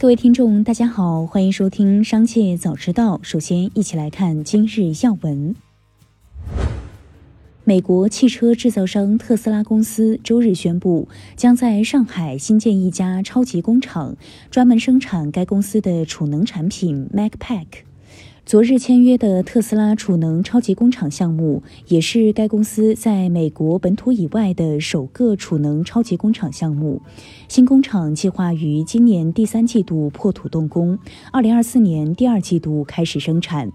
各位听众，大家好，欢迎收听《商界早知道》。首先，一起来看今日要闻。美国汽车制造商特斯拉公司周日宣布，将在上海新建一家超级工厂，专门生产该公司的储能产品 MacPack。昨日签约的特斯拉储能超级工厂项目，也是该公司在美国本土以外的首个储能超级工厂项目。新工厂计划于今年第三季度破土动工，二零二四年第二季度开始生产。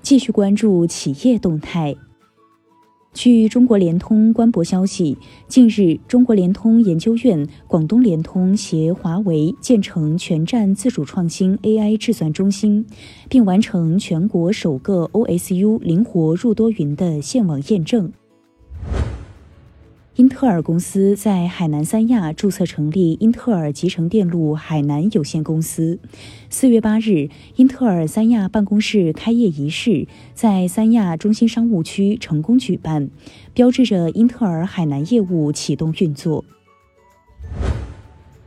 继续关注企业动态。据中国联通官博消息，近日，中国联通研究院、广东联通携华为建成全站自主创新 AI 智算中心，并完成全国首个 OSU 灵活入多云的线网验证。英特尔公司在海南三亚注册成立英特尔集成电路海南有限公司。四月八日，英特尔三亚办公室开业仪式在三亚中心商务区成功举办，标志着英特尔海南业务启动运作。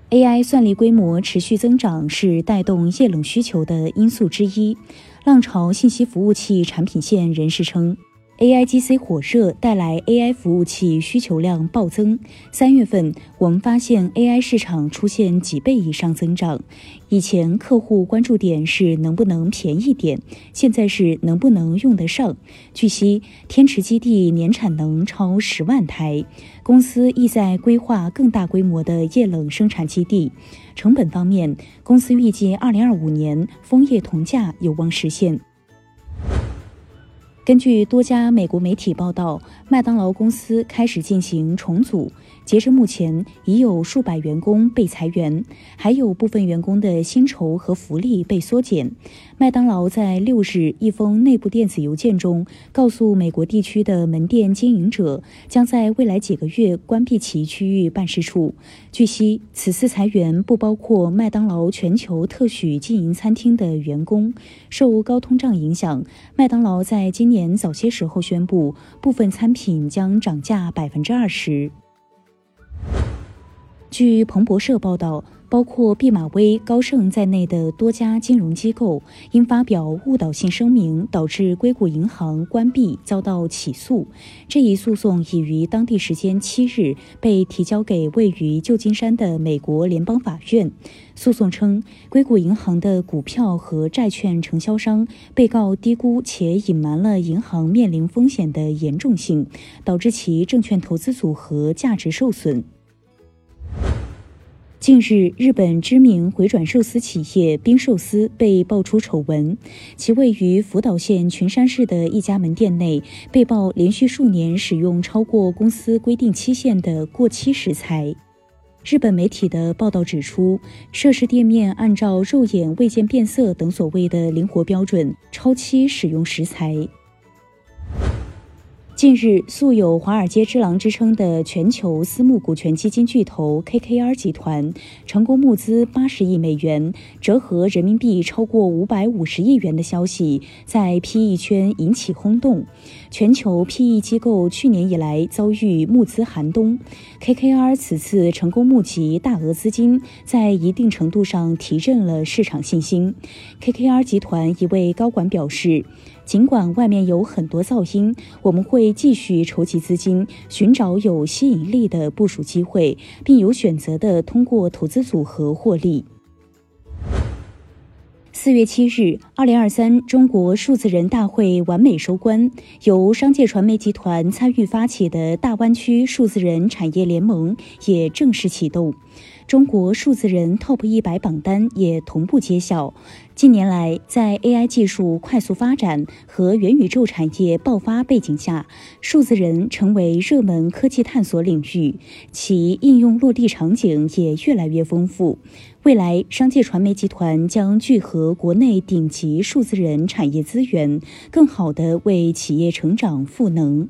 AI 算力规模持续增长是带动液冷需求的因素之一。浪潮信息服务器产品线人士称。AIGC 火热带来 AI 服务器需求量暴增。三月份，我们发现 AI 市场出现几倍以上增长。以前客户关注点是能不能便宜点，现在是能不能用得上。据悉，天池基地年产能超十万台，公司意在规划更大规模的液冷生产基地。成本方面，公司预计2025年枫叶铜价有望实现。根据多家美国媒体报道，麦当劳公司开始进行重组。截至目前，已有数百员工被裁员，还有部分员工的薪酬和福利被缩减。麦当劳在六日一封内部电子邮件中告诉美国地区的门店经营者，将在未来几个月关闭其区域办事处。据悉，此次裁员不包括麦当劳全球特许经营餐厅的员工。受高通胀影响，麦当劳在今年早些时候宣布，部分餐品将涨价百分之二十。据彭博社报道，包括毕马威、高盛在内的多家金融机构因发表误导性声明，导致硅谷银行关闭，遭到起诉。这一诉讼已于当地时间七日被提交给位于旧金山的美国联邦法院。诉讼称，硅谷银行的股票和债券承销商被告低估且隐瞒了银行面临风险的严重性，导致其证券投资组合价值受损。近日，日本知名回转寿司企业冰寿司被爆出丑闻，其位于福岛县群山市的一家门店内被曝连续数年使用超过公司规定期限的过期食材。日本媒体的报道指出，涉事店面按照肉眼未见变色等所谓的灵活标准，超期使用食材。近日，素有“华尔街之狼”之称的全球私募股权基金巨头 KKR 集团成功募资八十亿美元，折合人民币超过五百五十亿元的消息，在 PE 圈引起轰动。全球 PE 机构去年以来遭遇募资寒冬，KKR 此次成功募集大额资金，在一定程度上提振了市场信心。KKR 集团一位高管表示。尽管外面有很多噪音，我们会继续筹集资金，寻找有吸引力的部署机会，并有选择的通过投资组合获利。四月七日，二零二三中国数字人大会完美收官，由商界传媒集团参与发起的大湾区数字人产业联盟也正式启动。中国数字人 TOP 一百榜单也同步揭晓。近年来，在 AI 技术快速发展和元宇宙产业爆发背景下，数字人成为热门科技探索领域，其应用落地场景也越来越丰富。未来，商界传媒集团将聚合国内顶级数字人产业资源，更好地为企业成长赋能。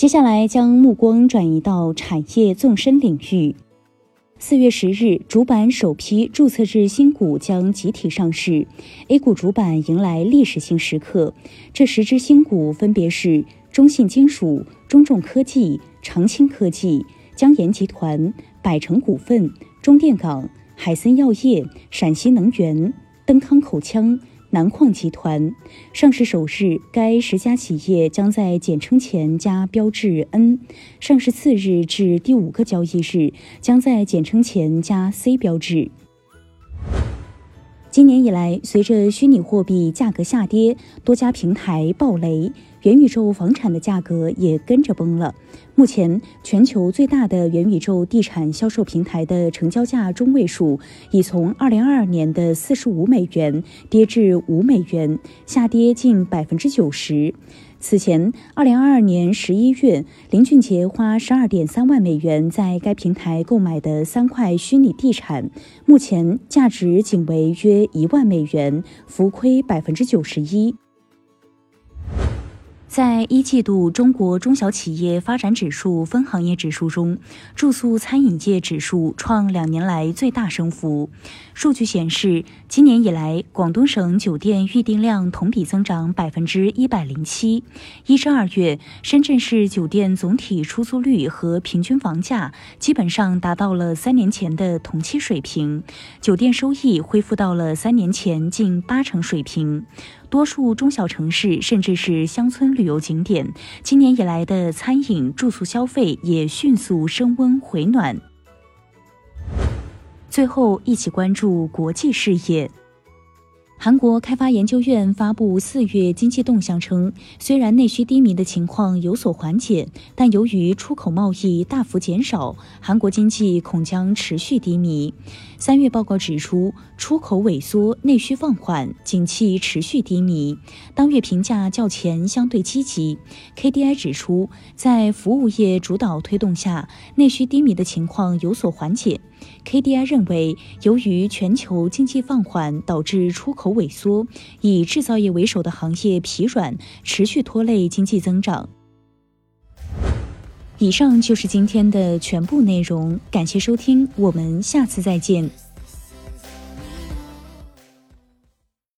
接下来将目光转移到产业纵深领域。四月十日，主板首批注册制新股将集体上市，A 股主板迎来历史性时刻。这十只新股分别是中信金属、中重科技、长青科技、江岩集团、百城股份、中电港、海森药业、陕西能源、登康口腔。南矿集团上市首日，该十家企业将在简称前加标志 N；上市次日至第五个交易日，将在简称前加 C 标志。今年以来，随着虚拟货币价格下跌，多家平台暴雷，元宇宙房产的价格也跟着崩了。目前，全球最大的元宇宙地产销售平台的成交价中位数已从2022年的45美元跌至5美元，下跌近百分之九十。此前，二零二二年十一月，林俊杰花十二点三万美元在该平台购买的三块虚拟地产，目前价值仅为约一万美元，浮亏百分之九十一。在一季度中国中小企业发展指数分行业指数中，住宿餐饮业指数创两年来最大升幅。数据显示，今年以来，广东省酒店预订量同比增长百分之一百零七。一至二月，深圳市酒店总体出租率和平均房价基本上达到了三年前的同期水平，酒店收益恢复到了三年前近八成水平。多数中小城市甚至是乡村旅游景点，今年以来的餐饮住宿消费也迅速升温回暖。最后，一起关注国际事业。韩国开发研究院发布四月经济动向称，虽然内需低迷的情况有所缓解，但由于出口贸易大幅减少，韩国经济恐将持续低迷。三月报告指出，出口萎缩，内需放缓，景气持续低迷。当月评价较前相对积极。KDI 指出，在服务业主导推动下，内需低迷的情况有所缓解。KDI 认为，由于全球经济放缓导致出口萎缩，以制造业为首的行业疲软，持续拖累经济增长。以上就是今天的全部内容，感谢收听，我们下次再见。